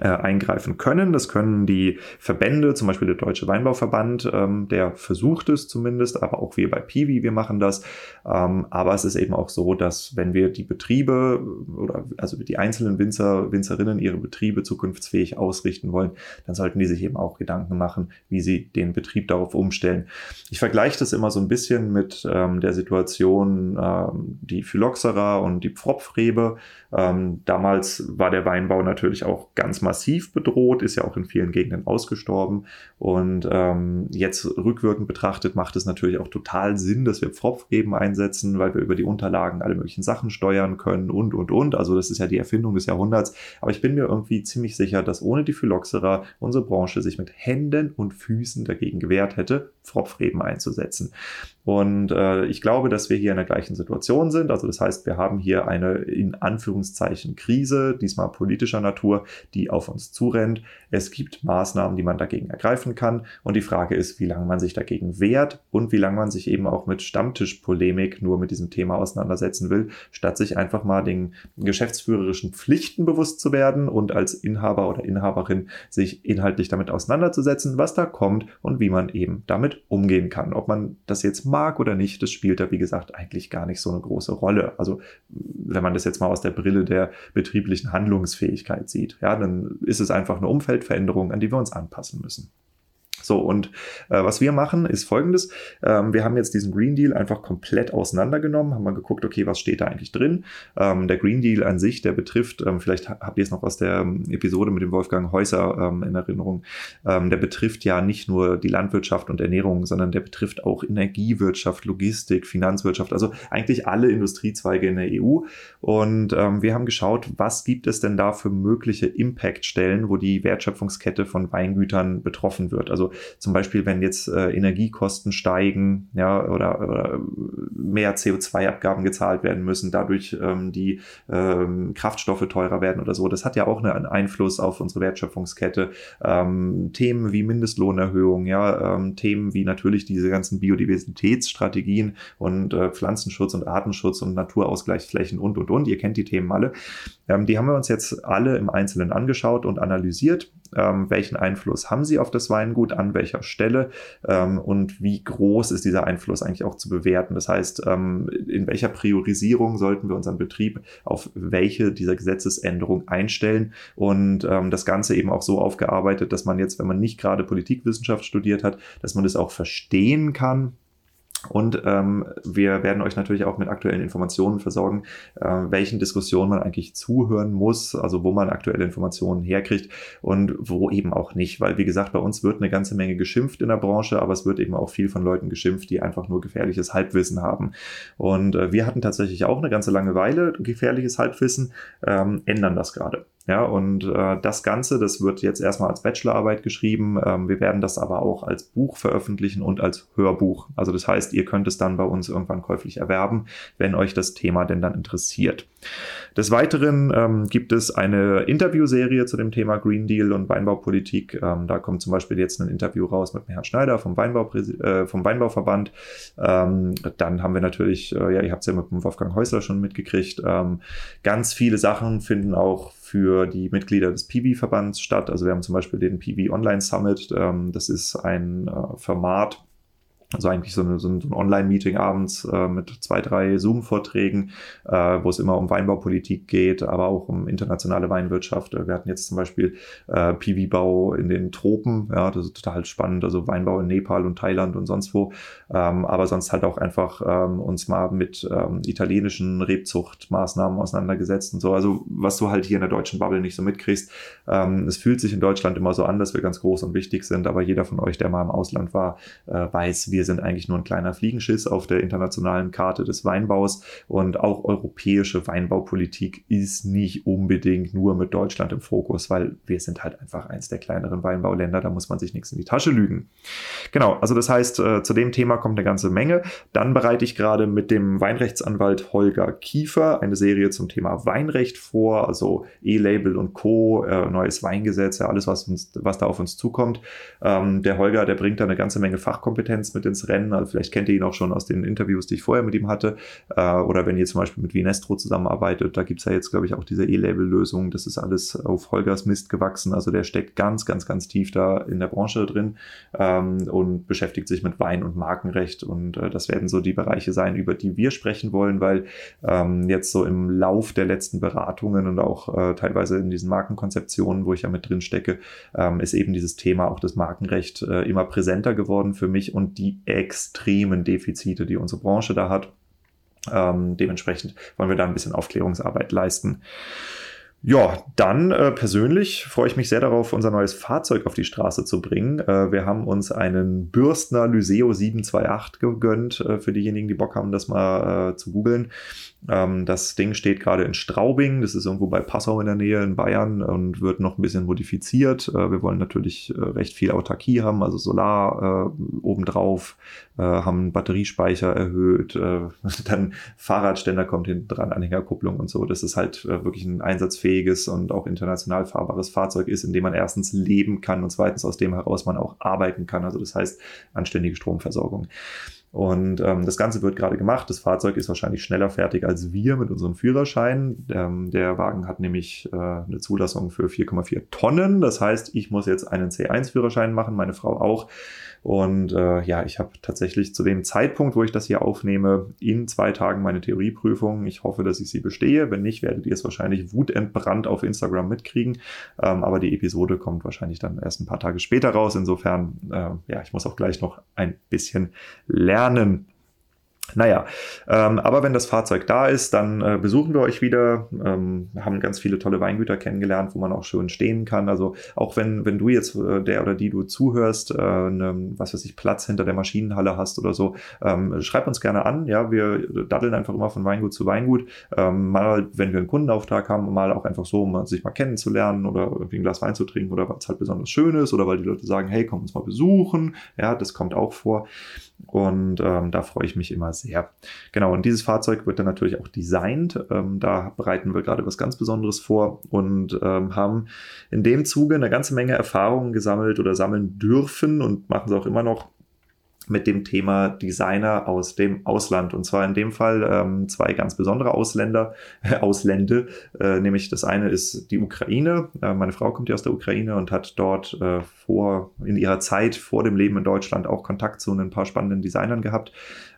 äh, eingreifen können. Das können die Verbände, zum Beispiel der Deutsche Weinbauverband, ähm, der versucht es zumindest, aber auch wir bei Piwi, wir machen das. Ähm, aber es ist eben auch so, dass wenn wir die Betriebe oder also die einzelnen Winzer, Winzerinnen ihre Betriebe zukunftsfähig ausrichten wollen, dann sollten die sich eben auch Gedanken machen, wie sie den Betrieb darauf umstellen. Ich vergleiche das immer so ein bisschen mit ähm, der Situation, ähm, die Phylloxera und die Pfropfrebe. Ähm, damals war der Weinbau natürlich auch ganz massiv bedroht, ist ja auch in vielen Gegenden ausgestorben. Und ähm, jetzt rückwirkend betrachtet macht es natürlich auch total Sinn, dass wir Pfropfreben einsetzen, weil wir über die Unterlagen alle möglichen Sachen steuern können und, und, und. Also das ist ja die Erfindung des Jahrhunderts. Aber ich bin mir irgendwie ziemlich sicher, dass ohne die Phylloxera unsere Branche sich mit Händen und Füßen dagegen gewehrt hätte, Pfropfreben einzusetzen. Und äh, ich glaube, dass wir hier in der gleichen Situation sind. Also das heißt, wir haben hier eine in Anführungszeichen Krise, diesmal politischer Natur, die auf uns zurennt. Es gibt Maßnahmen, die man dagegen ergreifen kann. Und die Frage ist, wie lange man sich dagegen wehrt und wie lange man sich eben auch mit Stammtischpolemik nur mit diesem Thema auseinandersetzen will, statt sich einfach mal den geschäftsführerischen Pflichten bewusst zu werden und als Inhaber oder Inhaberin sich inhaltlich damit auseinanderzusetzen, was da kommt und wie man eben damit umgehen kann. Ob man das jetzt mag oder nicht, das spielt da, wie gesagt, eigentlich gar nicht so eine große Rolle. Also, wenn man das jetzt mal aus der Brille der betrieblichen Handlungsfähigkeit sieht, ja, dann ist es einfach eine Umfeldveränderung, an die wir uns anpassen müssen. So, und äh, was wir machen, ist folgendes. Ähm, wir haben jetzt diesen Green Deal einfach komplett auseinandergenommen, haben mal geguckt, okay, was steht da eigentlich drin. Ähm, der Green Deal an sich, der betrifft, ähm, vielleicht habt ihr es noch aus der ähm, Episode mit dem Wolfgang Häuser ähm, in Erinnerung, ähm, der betrifft ja nicht nur die Landwirtschaft und Ernährung, sondern der betrifft auch Energiewirtschaft, Logistik, Finanzwirtschaft, also eigentlich alle Industriezweige in der EU. Und wir haben geschaut, was gibt es denn da für mögliche Impact-Stellen, wo die Wertschöpfungskette von Weingütern betroffen wird. Also zum Beispiel, wenn jetzt äh, Energiekosten steigen, ja, oder, oder mehr CO2-Abgaben gezahlt werden müssen, dadurch ähm, die ähm, Kraftstoffe teurer werden oder so. Das hat ja auch einen Einfluss auf unsere Wertschöpfungskette. Ähm, Themen wie Mindestlohnerhöhung, ja, ähm, Themen wie natürlich diese ganzen Biodiversitätsstrategien und äh, Pflanzenschutz und Artenschutz und Naturausgleichsflächen und und und. Ihr kennt die Themen alle. Ähm, die haben wir uns jetzt alle im Einzelnen angeschaut und analysiert. Ähm, welchen Einfluss haben sie auf das Weingut, an welcher Stelle? Ähm, und wie groß ist dieser Einfluss eigentlich auch zu bewerten. Das heißt, ähm, in welcher Priorisierung sollten wir unseren Betrieb auf welche dieser Gesetzesänderung einstellen? Und ähm, das Ganze eben auch so aufgearbeitet, dass man jetzt, wenn man nicht gerade Politikwissenschaft studiert hat, dass man das auch verstehen kann und ähm, wir werden euch natürlich auch mit aktuellen Informationen versorgen, äh, welchen Diskussionen man eigentlich zuhören muss, also wo man aktuelle Informationen herkriegt und wo eben auch nicht. Weil, wie gesagt, bei uns wird eine ganze Menge geschimpft in der Branche, aber es wird eben auch viel von Leuten geschimpft, die einfach nur gefährliches Halbwissen haben. Und äh, wir hatten tatsächlich auch eine ganze Langeweile gefährliches Halbwissen, ähm, ändern das gerade. Ja, und äh, das Ganze, das wird jetzt erstmal als Bachelorarbeit geschrieben. Ähm, wir werden das aber auch als Buch veröffentlichen und als Hörbuch. Also das heißt, ihr könnt es dann bei uns irgendwann käuflich erwerben, wenn euch das Thema denn dann interessiert. Des Weiteren ähm, gibt es eine Interviewserie zu dem Thema Green Deal und Weinbaupolitik. Ähm, da kommt zum Beispiel jetzt ein Interview raus mit Herrn Schneider vom, Weinbau, äh, vom Weinbauverband. Ähm, dann haben wir natürlich, äh, ja, ihr habt es ja mit Wolfgang Häusler schon mitgekriegt, ähm, ganz viele Sachen finden auch für die Mitglieder des PV-Verbands statt. Also wir haben zum Beispiel den PV Online Summit. Ähm, das ist ein äh, Format, also eigentlich so, eine, so ein, Online-Meeting abends äh, mit zwei, drei Zoom-Vorträgen, äh, wo es immer um Weinbaupolitik geht, aber auch um internationale Weinwirtschaft. Wir hatten jetzt zum Beispiel äh, Piwi-Bau in den Tropen, ja, das ist total spannend, also Weinbau in Nepal und Thailand und sonst wo. Ähm, aber sonst halt auch einfach ähm, uns mal mit ähm, italienischen Rebzuchtmaßnahmen auseinandergesetzt und so. Also was du halt hier in der deutschen Bubble nicht so mitkriegst. Ähm, es fühlt sich in Deutschland immer so an, dass wir ganz groß und wichtig sind, aber jeder von euch, der mal im Ausland war, äh, weiß, wie wir sind eigentlich nur ein kleiner Fliegenschiss auf der internationalen Karte des Weinbaus und auch europäische Weinbaupolitik ist nicht unbedingt nur mit Deutschland im Fokus, weil wir sind halt einfach eins der kleineren Weinbauländer, da muss man sich nichts in die Tasche lügen. Genau, also das heißt, äh, zu dem Thema kommt eine ganze Menge. Dann bereite ich gerade mit dem Weinrechtsanwalt Holger Kiefer eine Serie zum Thema Weinrecht vor, also E-Label und Co., äh, neues Weingesetz, ja, alles, was, uns, was da auf uns zukommt. Ähm, der Holger, der bringt da eine ganze Menge Fachkompetenz mit ins Rennen. Also vielleicht kennt ihr ihn auch schon aus den Interviews, die ich vorher mit ihm hatte. Äh, oder wenn ihr zum Beispiel mit Vinestro zusammenarbeitet, da gibt es ja jetzt, glaube ich, auch diese E-Label-Lösung. Das ist alles auf Holgers Mist gewachsen. Also der steckt ganz, ganz, ganz tief da in der Branche drin ähm, und beschäftigt sich mit Wein und Markenrecht. Und äh, das werden so die Bereiche sein, über die wir sprechen wollen, weil ähm, jetzt so im Lauf der letzten Beratungen und auch äh, teilweise in diesen Markenkonzeptionen, wo ich ja mit drin stecke, ähm, ist eben dieses Thema auch das Markenrecht äh, immer präsenter geworden für mich und die extremen Defizite, die unsere Branche da hat. Ähm, dementsprechend wollen wir da ein bisschen Aufklärungsarbeit leisten. Ja, dann äh, persönlich freue ich mich sehr darauf, unser neues Fahrzeug auf die Straße zu bringen. Äh, wir haben uns einen Bürstner Lyseo 728 gegönnt, äh, für diejenigen, die Bock haben, das mal äh, zu googeln. Ähm, das Ding steht gerade in Straubing, das ist irgendwo bei Passau in der Nähe in Bayern und wird noch ein bisschen modifiziert. Äh, wir wollen natürlich äh, recht viel Autarkie haben, also Solar äh, obendrauf, äh, haben Batteriespeicher erhöht, äh, dann Fahrradständer kommt hinten dran, Anhängerkupplung und so. Das ist halt äh, wirklich ein einsatzfähiges und auch international fahrbares Fahrzeug ist, in dem man erstens leben kann und zweitens aus dem heraus man auch arbeiten kann. Also das heißt anständige Stromversorgung. Und ähm, das Ganze wird gerade gemacht. Das Fahrzeug ist wahrscheinlich schneller fertig als wir mit unserem Führerschein. Ähm, der Wagen hat nämlich äh, eine Zulassung für 4,4 Tonnen. Das heißt, ich muss jetzt einen C1-Führerschein machen, meine Frau auch. Und äh, ja, ich habe tatsächlich zu dem Zeitpunkt, wo ich das hier aufnehme, in zwei Tagen meine Theorieprüfung. Ich hoffe, dass ich sie bestehe. Wenn nicht, werdet ihr es wahrscheinlich wutentbrannt auf Instagram mitkriegen. Ähm, aber die Episode kommt wahrscheinlich dann erst ein paar Tage später raus. Insofern, äh, ja, ich muss auch gleich noch ein bisschen lernen. Naja, ähm, aber wenn das Fahrzeug da ist, dann äh, besuchen wir euch wieder, ähm, haben ganz viele tolle Weingüter kennengelernt, wo man auch schön stehen kann. Also auch wenn, wenn du jetzt, äh, der oder die du zuhörst, äh, ne, was weiß ich, Platz hinter der Maschinenhalle hast oder so, ähm, schreib uns gerne an. Ja, wir daddeln einfach immer von Weingut zu Weingut. Ähm, mal, wenn wir einen Kundenauftrag haben, mal auch einfach so, um sich mal kennenzulernen oder irgendwie ein Glas Wein zu trinken oder weil es halt besonders schön ist oder weil die Leute sagen, hey, komm uns mal besuchen. Ja, das kommt auch vor. Und ähm, da freue ich mich immer sehr. Genau, und dieses Fahrzeug wird dann natürlich auch designt. Ähm, da bereiten wir gerade was ganz Besonderes vor und ähm, haben in dem Zuge eine ganze Menge Erfahrungen gesammelt oder sammeln dürfen und machen es auch immer noch mit dem Thema Designer aus dem Ausland. Und zwar in dem Fall ähm, zwei ganz besondere Ausländer, äh, Auslände. Äh, nämlich das eine ist die Ukraine. Äh, meine Frau kommt ja aus der Ukraine und hat dort äh, vor, in ihrer Zeit vor dem Leben in Deutschland auch Kontakt zu ein paar spannenden Designern gehabt.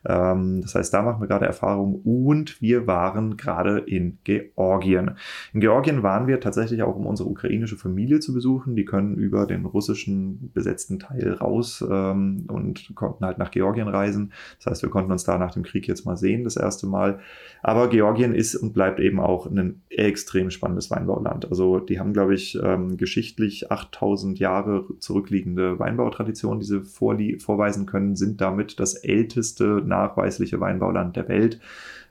Ähm, das heißt, da machen wir gerade Erfahrung und wir waren gerade in Georgien. In Georgien waren wir tatsächlich auch, um unsere ukrainische Familie zu besuchen. Die können über den russischen besetzten Teil raus ähm, und konnten halt nach Georgien reisen. Das heißt, wir konnten uns da nach dem Krieg jetzt mal sehen, das erste Mal. Aber Georgien ist und bleibt eben auch ein extrem spannendes Weinbauland. Also die haben, glaube ich, ähm, geschichtlich 8000 Jahre zurückliegende Weinbautradition, die sie vorweisen können, sind damit das älteste nachweisliche Weinbauland der Welt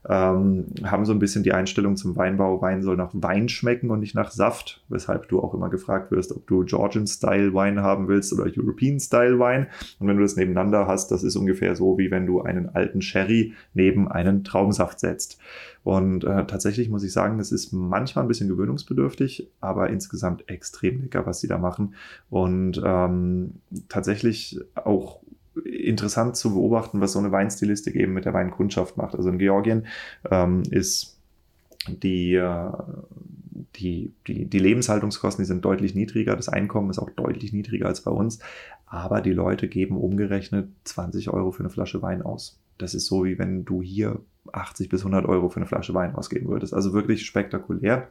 ähm, haben so ein bisschen die Einstellung zum Weinbau, Wein soll nach Wein schmecken und nicht nach Saft, weshalb du auch immer gefragt wirst, ob du Georgian-Style-Wein haben willst oder European-Style-Wein. Und wenn du das nebeneinander hast, das ist ungefähr so, wie wenn du einen alten Sherry neben einen Traubensaft setzt. Und äh, tatsächlich muss ich sagen, es ist manchmal ein bisschen gewöhnungsbedürftig, aber insgesamt extrem lecker, was sie da machen. Und ähm, tatsächlich auch interessant zu beobachten, was so eine Weinstilistik eben mit der Weinkundschaft macht. Also in Georgien ähm, ist die, äh, die, die, die Lebenshaltungskosten, die sind deutlich niedriger, das Einkommen ist auch deutlich niedriger als bei uns, aber die Leute geben umgerechnet 20 Euro für eine Flasche Wein aus. Das ist so, wie wenn du hier 80 bis 100 Euro für eine Flasche Wein ausgeben würdest. Also wirklich spektakulär.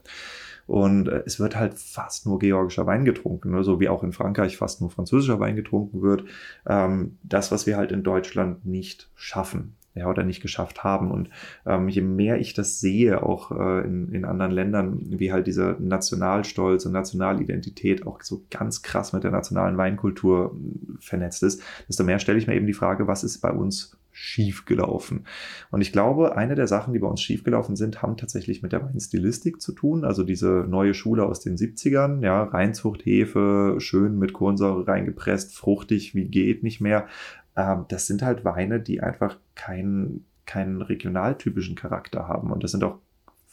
Und äh, es wird halt fast nur georgischer Wein getrunken, ne? so wie auch in Frankreich fast nur französischer Wein getrunken wird. Ähm, das, was wir halt in Deutschland nicht schaffen. Ja, oder nicht geschafft haben. Und ähm, je mehr ich das sehe, auch äh, in, in anderen Ländern, wie halt dieser Nationalstolz und Nationalidentität auch so ganz krass mit der nationalen Weinkultur äh, vernetzt ist, desto mehr stelle ich mir eben die Frage, was ist bei uns schiefgelaufen. Und ich glaube, eine der Sachen, die bei uns schiefgelaufen sind, haben tatsächlich mit der Weinstilistik zu tun. Also diese neue Schule aus den 70ern, ja, Reinzucht, Hefe, schön mit Kohlensäure reingepresst, fruchtig, wie geht nicht mehr. Ähm, das sind halt Weine, die einfach keinen keinen regionaltypischen Charakter haben. Und das sind auch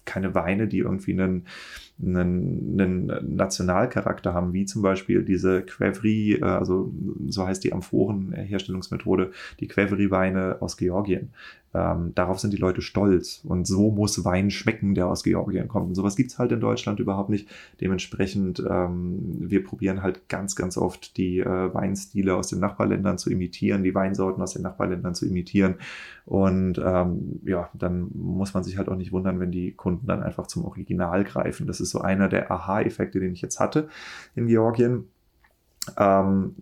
keine Weine, die irgendwie einen, einen, einen Nationalcharakter haben, wie zum Beispiel diese Quevri, äh, also so heißt die Amphorenherstellungsmethode, die Quevri-Weine aus Georgien. Ähm, darauf sind die Leute stolz. Und so muss Wein schmecken, der aus Georgien kommt. Und sowas gibt's halt in Deutschland überhaupt nicht. Dementsprechend, ähm, wir probieren halt ganz, ganz oft die äh, Weinstile aus den Nachbarländern zu imitieren, die Weinsorten aus den Nachbarländern zu imitieren. Und ähm, ja, dann muss man sich halt auch nicht wundern, wenn die Kunden dann einfach zum Original greifen. Das ist so einer der Aha-Effekte, den ich jetzt hatte in Georgien. Ähm,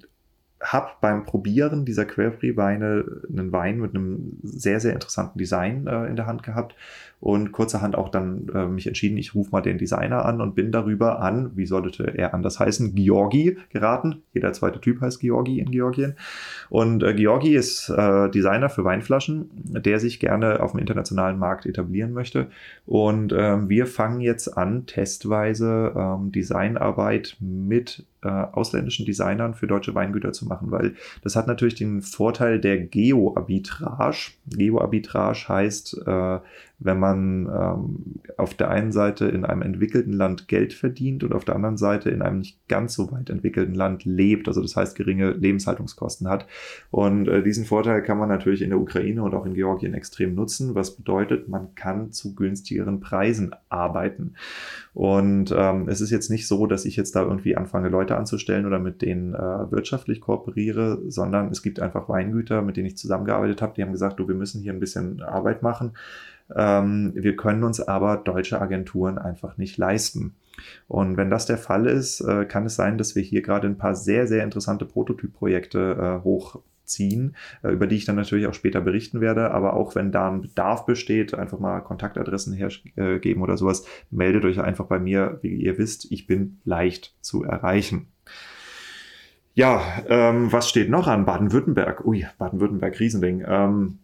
habe beim Probieren dieser Querfree-Weine einen Wein mit einem sehr, sehr interessanten Design äh, in der Hand gehabt und kurzerhand auch dann äh, mich entschieden, ich rufe mal den Designer an und bin darüber an, wie sollte er anders heißen, Georgi geraten. Jeder zweite Typ heißt Georgi in Georgien. Und äh, Georgi ist äh, Designer für Weinflaschen, der sich gerne auf dem internationalen Markt etablieren möchte. Und ähm, wir fangen jetzt an, testweise ähm, Designarbeit mit äh, ausländischen Designern für deutsche Weingüter zu machen, weil das hat natürlich den Vorteil der Geo-Arbitrage. Geo-Arbitrage heißt, äh, wenn man ähm, auf der einen Seite in einem entwickelten Land Geld verdient und auf der anderen Seite in einem nicht ganz so weit entwickelten Land lebt, also das heißt geringe Lebenshaltungskosten hat. Und äh, diesen Vorteil kann man natürlich in der Ukraine und auch in Georgien extrem nutzen, was bedeutet, man kann zu günstigeren Preisen arbeiten. Und ähm, es ist jetzt nicht so, dass ich jetzt da irgendwie anfange, Leute anzustellen oder mit denen äh, wirtschaftlich kooperiere, sondern es gibt einfach Weingüter, mit denen ich zusammengearbeitet habe, die haben gesagt, du, wir müssen hier ein bisschen Arbeit machen ähm, wir können uns aber deutsche Agenturen einfach nicht leisten. Und wenn das der Fall ist, äh, kann es sein, dass wir hier gerade ein paar sehr, sehr interessante Prototypprojekte äh, hochziehen, äh, über die ich dann natürlich auch später berichten werde. Aber auch wenn da ein Bedarf besteht, einfach mal Kontaktadressen hergeben oder sowas, meldet euch einfach bei mir. Wie ihr wisst, ich bin leicht zu erreichen. Ja, ähm, was steht noch an? Baden-Württemberg. Ui, Baden-Württemberg, Riesending. Ähm,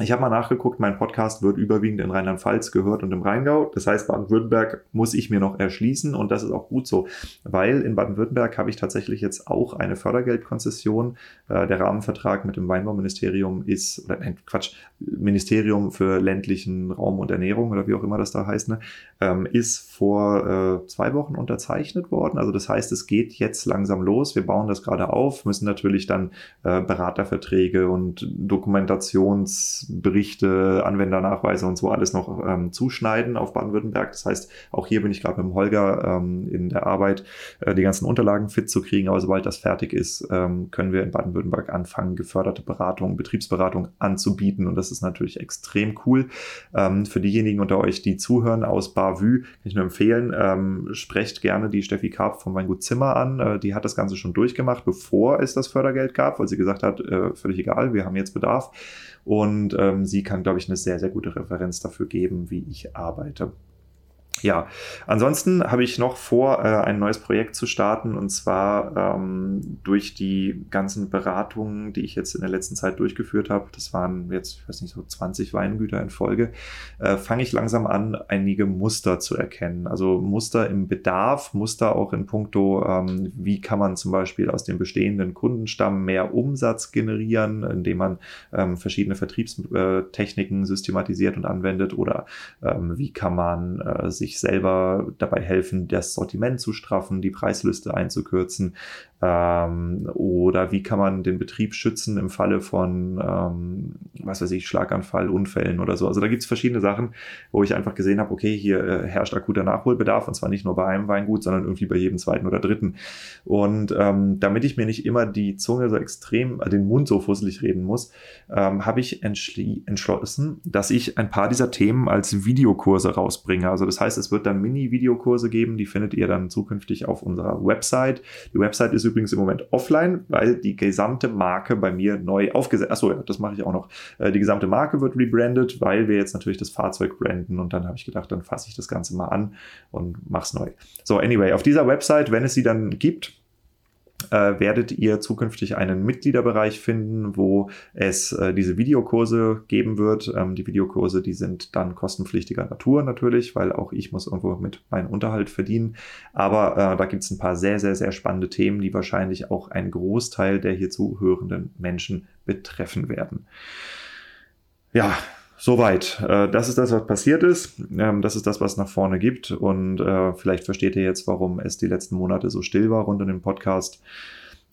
ich habe mal nachgeguckt, mein Podcast wird überwiegend in Rheinland-Pfalz gehört und im Rheingau. Das heißt, Baden-Württemberg muss ich mir noch erschließen und das ist auch gut so, weil in Baden-Württemberg habe ich tatsächlich jetzt auch eine Fördergeldkonzession. Äh, der Rahmenvertrag mit dem Weinbauministerium ist, oder nein, Quatsch, Ministerium für ländlichen Raum und Ernährung oder wie auch immer das da heißt, ne, ähm, ist vor äh, zwei Wochen unterzeichnet worden. Also das heißt, es geht jetzt langsam los. Wir bauen das gerade auf, müssen natürlich dann äh, Beraterverträge und Dokumentations Berichte, Anwendernachweise und so alles noch ähm, zuschneiden auf Baden-Württemberg. Das heißt, auch hier bin ich gerade mit dem Holger ähm, in der Arbeit, äh, die ganzen Unterlagen fit zu kriegen. Aber sobald das fertig ist, ähm, können wir in Baden-Württemberg anfangen, geförderte Beratung, Betriebsberatung anzubieten. Und das ist natürlich extrem cool. Ähm, für diejenigen unter euch, die zuhören aus Bavü, kann ich nur empfehlen, ähm, sprecht gerne die Steffi Karp vom Weingut Zimmer an. Äh, die hat das Ganze schon durchgemacht, bevor es das Fördergeld gab, weil sie gesagt hat, äh, völlig egal, wir haben jetzt Bedarf. Und ähm, sie kann, glaube ich, eine sehr, sehr gute Referenz dafür geben, wie ich arbeite. Ja, ansonsten habe ich noch vor, äh, ein neues Projekt zu starten und zwar ähm, durch die ganzen Beratungen, die ich jetzt in der letzten Zeit durchgeführt habe. Das waren jetzt, ich weiß nicht, so 20 Weingüter in Folge. Äh, fange ich langsam an, einige Muster zu erkennen. Also Muster im Bedarf, Muster auch in puncto, ähm, wie kann man zum Beispiel aus dem bestehenden Kundenstamm mehr Umsatz generieren, indem man ähm, verschiedene Vertriebstechniken systematisiert und anwendet oder ähm, wie kann man äh, sich sich selber dabei helfen, das Sortiment zu straffen, die Preisliste einzukürzen, ähm, oder wie kann man den Betrieb schützen im Falle von, ähm, was weiß ich, Schlaganfall, Unfällen oder so. Also da gibt es verschiedene Sachen, wo ich einfach gesehen habe, okay, hier äh, herrscht akuter Nachholbedarf und zwar nicht nur bei einem Weingut, sondern irgendwie bei jedem zweiten oder dritten. Und ähm, damit ich mir nicht immer die Zunge so extrem, äh, den Mund so fusselig reden muss, ähm, habe ich entschlossen, dass ich ein paar dieser Themen als Videokurse rausbringe. Also das heißt, es wird dann Mini-Videokurse geben, die findet ihr dann zukünftig auf unserer Website. Die Website ist übrigens im Moment offline, weil die gesamte Marke bei mir neu aufgesetzt. Achso, ja, das mache ich auch noch. Äh, die gesamte Marke wird rebrandet, weil wir jetzt natürlich das Fahrzeug branden und dann habe ich gedacht, dann fasse ich das Ganze mal an und mache es neu. So, anyway, auf dieser Website, wenn es sie dann gibt, äh, werdet ihr zukünftig einen Mitgliederbereich finden, wo es äh, diese Videokurse geben wird. Ähm, die Videokurse, die sind dann kostenpflichtiger Natur natürlich, weil auch ich muss irgendwo mit meinem Unterhalt verdienen. Aber äh, da gibt es ein paar sehr, sehr, sehr spannende Themen, die wahrscheinlich auch einen Großteil der hier zuhörenden Menschen betreffen werden. Ja, Soweit. Äh, das ist das, was passiert ist. Ähm, das ist das, was nach vorne gibt. Und äh, vielleicht versteht ihr jetzt, warum es die letzten Monate so still war rund um den Podcast.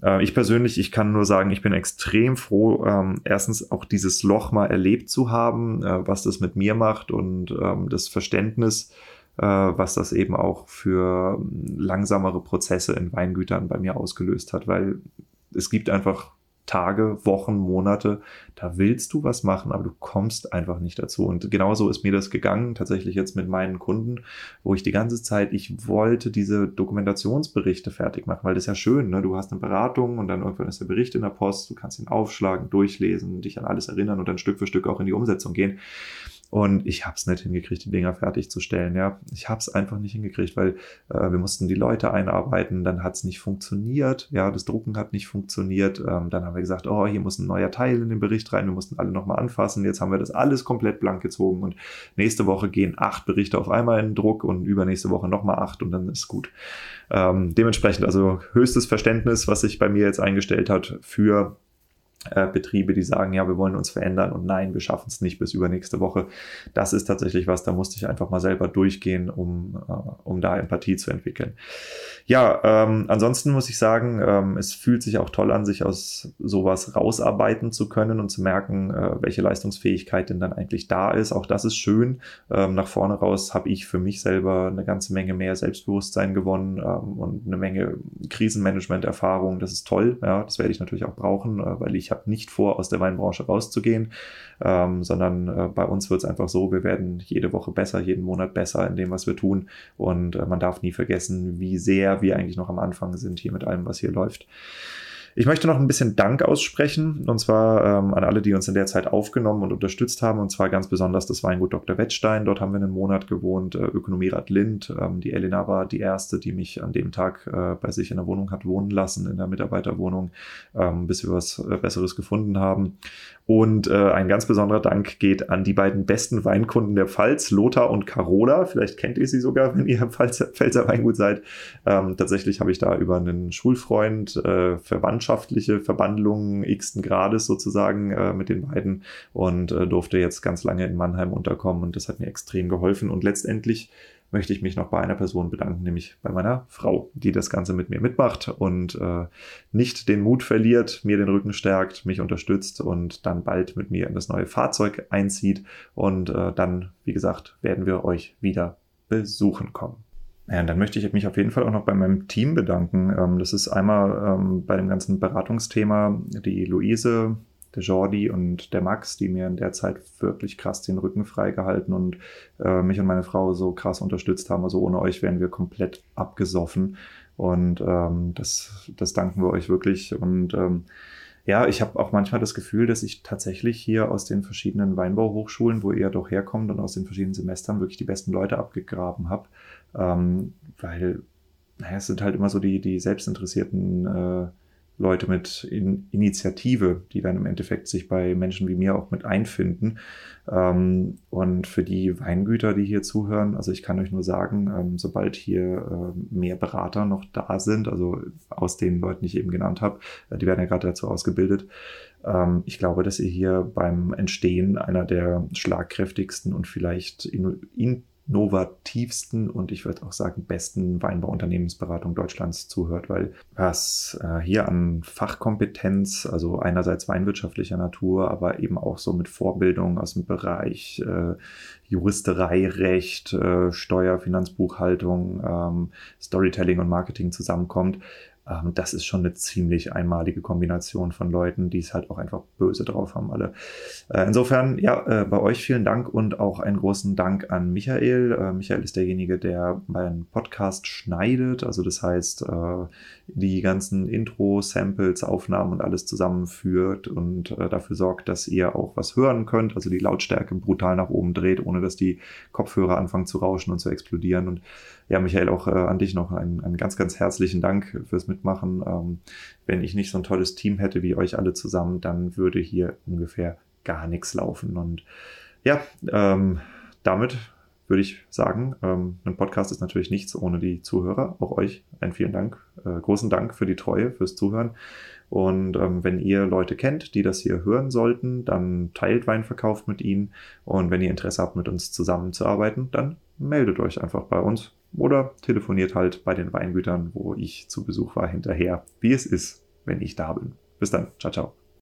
Äh, ich persönlich, ich kann nur sagen, ich bin extrem froh, ähm, erstens auch dieses Loch mal erlebt zu haben, was das mit mir macht und ähm, das Verständnis, was das eben auch für langsamere Prozesse in Weingütern bei mir ausgelöst hat, weil es gibt einfach Tage, Wochen, Monate, da willst du was machen, aber du kommst einfach nicht dazu. Und genauso ist mir das gegangen, tatsächlich jetzt mit meinen Kunden, wo ich die ganze Zeit, ich wollte diese Dokumentationsberichte fertig machen, weil das ist ja schön, ne? du hast eine Beratung und dann irgendwann ist der Bericht in der Post, du kannst ihn aufschlagen, durchlesen, dich an alles erinnern und dann Stück für Stück auch in die Umsetzung gehen. Und ich habe es nicht hingekriegt, die Dinger fertigzustellen. Ja, ich habe es einfach nicht hingekriegt, weil äh, wir mussten die Leute einarbeiten. Dann hat es nicht funktioniert. Ja, das Drucken hat nicht funktioniert. Ähm, dann haben wir gesagt, oh, hier muss ein neuer Teil in den Bericht rein. Wir mussten alle nochmal anfassen. Jetzt haben wir das alles komplett blank gezogen und nächste Woche gehen acht Berichte auf einmal in den Druck und übernächste Woche nochmal acht und dann ist gut. Ähm, dementsprechend also höchstes Verständnis, was sich bei mir jetzt eingestellt hat für äh, Betriebe, die sagen, ja, wir wollen uns verändern und nein, wir schaffen es nicht bis übernächste Woche. Das ist tatsächlich was, da musste ich einfach mal selber durchgehen, um, uh, um da Empathie zu entwickeln. Ja, ähm, ansonsten muss ich sagen, ähm, es fühlt sich auch toll an, sich aus sowas rausarbeiten zu können und zu merken, äh, welche Leistungsfähigkeit denn dann eigentlich da ist. Auch das ist schön. Ähm, nach vorne raus habe ich für mich selber eine ganze Menge mehr Selbstbewusstsein gewonnen ähm, und eine Menge Krisenmanagement-Erfahrung. Das ist toll. Ja, das werde ich natürlich auch brauchen, äh, weil ich habe nicht vor, aus der Weinbranche rauszugehen, ähm, sondern äh, bei uns wird es einfach so, wir werden jede Woche besser, jeden Monat besser in dem, was wir tun. Und äh, man darf nie vergessen, wie sehr wir eigentlich noch am Anfang sind hier mit allem, was hier läuft. Ich möchte noch ein bisschen Dank aussprechen, und zwar ähm, an alle, die uns in der Zeit aufgenommen und unterstützt haben, und zwar ganz besonders das Weingut Dr. Wettstein. Dort haben wir einen Monat gewohnt, äh, Ökonomierat Lind. Ähm, die Elena war die erste, die mich an dem Tag äh, bei sich in der Wohnung hat wohnen lassen, in der Mitarbeiterwohnung, ähm, bis wir was äh, Besseres gefunden haben. Und äh, ein ganz besonderer Dank geht an die beiden besten Weinkunden der Pfalz, Lothar und Carola. Vielleicht kennt ihr sie sogar, wenn ihr im Pfalzer, Pfälzer Weingut seid. Ähm, tatsächlich habe ich da über einen Schulfreund äh, verwandtschaftliche Verbandlungen x Grades sozusagen äh, mit den beiden und äh, durfte jetzt ganz lange in Mannheim unterkommen und das hat mir extrem geholfen. Und letztendlich möchte ich mich noch bei einer Person bedanken, nämlich bei meiner Frau, die das Ganze mit mir mitmacht und äh, nicht den Mut verliert, mir den Rücken stärkt, mich unterstützt und dann bald mit mir in das neue Fahrzeug einzieht. Und äh, dann, wie gesagt, werden wir euch wieder besuchen kommen. Ja, dann möchte ich mich auf jeden Fall auch noch bei meinem Team bedanken. Ähm, das ist einmal ähm, bei dem ganzen Beratungsthema die Luise, der Jordi und der Max, die mir in der Zeit wirklich krass den Rücken freigehalten und äh, mich und meine Frau so krass unterstützt haben. Also ohne euch wären wir komplett abgesoffen. Und ähm, das, das danken wir euch wirklich. Und ähm, ja, ich habe auch manchmal das Gefühl, dass ich tatsächlich hier aus den verschiedenen Weinbauhochschulen, wo ihr doch herkommt und aus den verschiedenen Semestern wirklich die besten Leute abgegraben habe. Ähm, weil, naja, es sind halt immer so die, die selbstinteressierten äh, Leute mit in Initiative, die dann im Endeffekt sich bei Menschen wie mir auch mit einfinden. Ähm, und für die Weingüter, die hier zuhören, also ich kann euch nur sagen, ähm, sobald hier äh, mehr Berater noch da sind, also aus den Leuten, die ich eben genannt habe, äh, die werden ja gerade dazu ausgebildet, ähm, ich glaube, dass ihr hier beim Entstehen einer der schlagkräftigsten und vielleicht in, in innovativsten und ich würde auch sagen besten Weinbauunternehmensberatung Deutschlands zuhört, weil was äh, hier an Fachkompetenz, also einerseits weinwirtschaftlicher Natur, aber eben auch so mit Vorbildung aus dem Bereich äh, Juristerei, Recht, äh, Steuer, Finanzbuchhaltung, ähm, Storytelling und Marketing zusammenkommt, ähm, das ist schon eine ziemlich einmalige Kombination von Leuten, die es halt auch einfach böse drauf haben alle. Äh, insofern, ja, äh, bei euch vielen Dank und auch einen großen Dank an Michael. Äh, Michael ist derjenige, der meinen Podcast schneidet. Also das heißt, die ganzen Intro, Samples, Aufnahmen und alles zusammenführt und dafür sorgt, dass ihr auch was hören könnt. Also die Lautstärke brutal nach oben dreht, ohne dass die Kopfhörer anfangen zu rauschen und zu explodieren. Und ja, Michael, auch an dich noch einen, einen ganz, ganz herzlichen Dank fürs Mitmachen mitmachen. Ähm, wenn ich nicht so ein tolles Team hätte wie euch alle zusammen, dann würde hier ungefähr gar nichts laufen. Und ja, ähm, damit würde ich sagen, ähm, ein Podcast ist natürlich nichts ohne die Zuhörer. Auch euch einen vielen Dank, äh, großen Dank für die Treue, fürs Zuhören. Und ähm, wenn ihr Leute kennt, die das hier hören sollten, dann teilt Weinverkauf mit ihnen. Und wenn ihr Interesse habt, mit uns zusammenzuarbeiten, dann meldet euch einfach bei uns oder telefoniert halt bei den Weingütern, wo ich zu Besuch war, hinterher, wie es ist, wenn ich da bin. Bis dann. Ciao, ciao.